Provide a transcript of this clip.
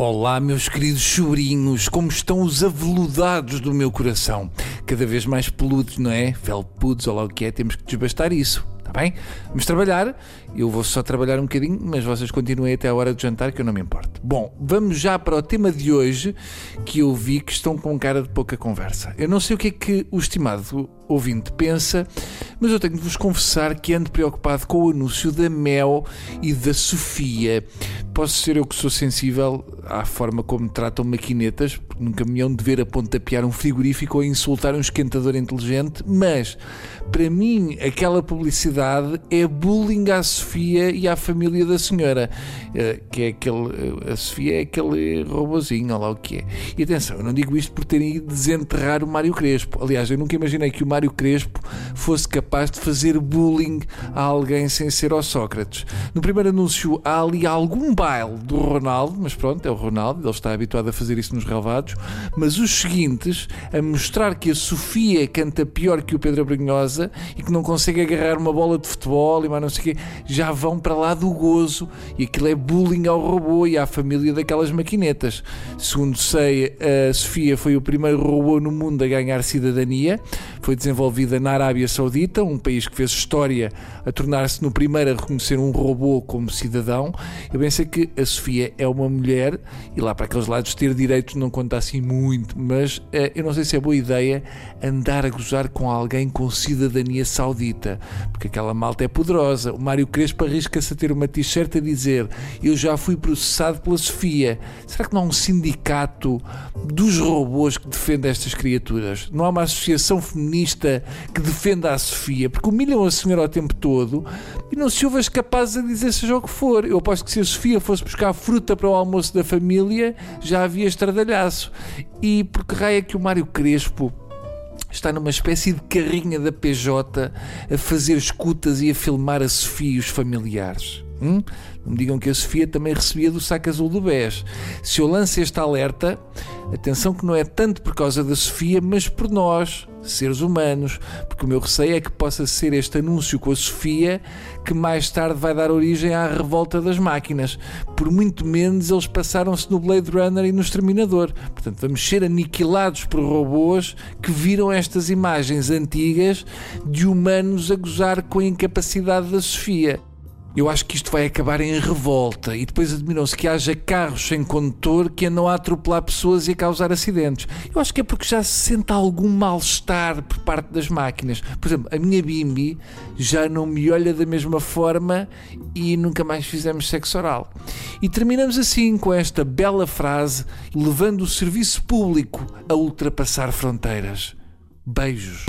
Olá, meus queridos sobrinhos, como estão os aveludados do meu coração? Cada vez mais peludos, não é? Felpudos, ou lá o que é, temos que desbastar isso. Está bem? Vamos trabalhar. Eu vou só trabalhar um bocadinho, mas vocês continuem até a hora de jantar, que eu não me importo. Bom, vamos já para o tema de hoje, que eu vi que estão com cara de pouca conversa. Eu não sei o que é que o estimado ouvinte pensa, mas eu tenho de vos confessar que ando preocupado com o anúncio da Mel e da Sofia. Posso ser eu que sou sensível à forma como tratam maquinetas, porque nunca me hão de ver a pontapear um frigorífico ou insultar um esquentador inteligente, mas para mim aquela publicidade é bullying à Sofia e à família da senhora, eh, que é aquele, a Sofia é aquele robozinho, olha lá o que é. E atenção, eu não digo isto por terem ido desenterrar o Mário Crespo. Aliás, eu nunca imaginei que o Mário Crespo fosse capaz de fazer bullying a alguém sem ser ao Sócrates. No primeiro anúncio há ali algum baile do Ronaldo, mas pronto, é o Ronaldo, ele está habituado a fazer isso nos relevados. Mas os seguintes, a mostrar que a Sofia canta pior que o Pedro Brunhosa e que não consegue agarrar uma bola de futebol e mais não sei o quê, já vão para lá do gozo e aquilo é bullying ao robô e à família daquelas maquinetas. Segundo sei, a Sofia foi o primeiro robô no mundo a ganhar cidadania, foi desenvolvida na Arábia Saudita, um país que fez história a tornar-se no primeiro a reconhecer um robô como cidadão. Eu pensei que a Sofia é uma mulher e lá para aqueles lados ter direitos não conta assim muito, mas eh, eu não sei se é boa ideia andar a gozar com alguém com cidadania saudita, porque aquela malta é poderosa. O Mário Crespo arrisca-se a ter uma t-shirt a dizer eu já fui processado pela Sofia. Será que não há um sindicato dos robôs que defende estas criaturas? Não há uma associação feminista que defenda a Sofia? Porque humilham a senhora o tempo todo e não se ouve as capazes a dizer seja o que for. Eu aposto que se a Sofia fosse buscar fruta para o almoço da família, já havia estradalhaço. E por que raio é que o Mário Crespo está numa espécie de carrinha da PJ a fazer escutas e a filmar a Sofia e os familiares? Hum? Não me digam que a Sofia também recebia do saco azul do BES. Se eu lanço este alerta, atenção que não é tanto por causa da Sofia, mas por nós, seres humanos, porque o meu receio é que possa ser este anúncio com a Sofia que mais tarde vai dar origem à revolta das máquinas. Por muito menos eles passaram-se no Blade Runner e no Exterminador. Portanto, vamos ser aniquilados por robôs que viram estas imagens antigas de humanos a gozar com a incapacidade da Sofia. Eu acho que isto vai acabar em revolta e depois admiram-se que haja carros sem condutor que andam a atropelar pessoas e a causar acidentes. Eu acho que é porque já se sente algum mal-estar por parte das máquinas. Por exemplo, a minha Bimbi já não me olha da mesma forma e nunca mais fizemos sexo oral. E terminamos assim com esta bela frase, levando o serviço público a ultrapassar fronteiras. Beijos.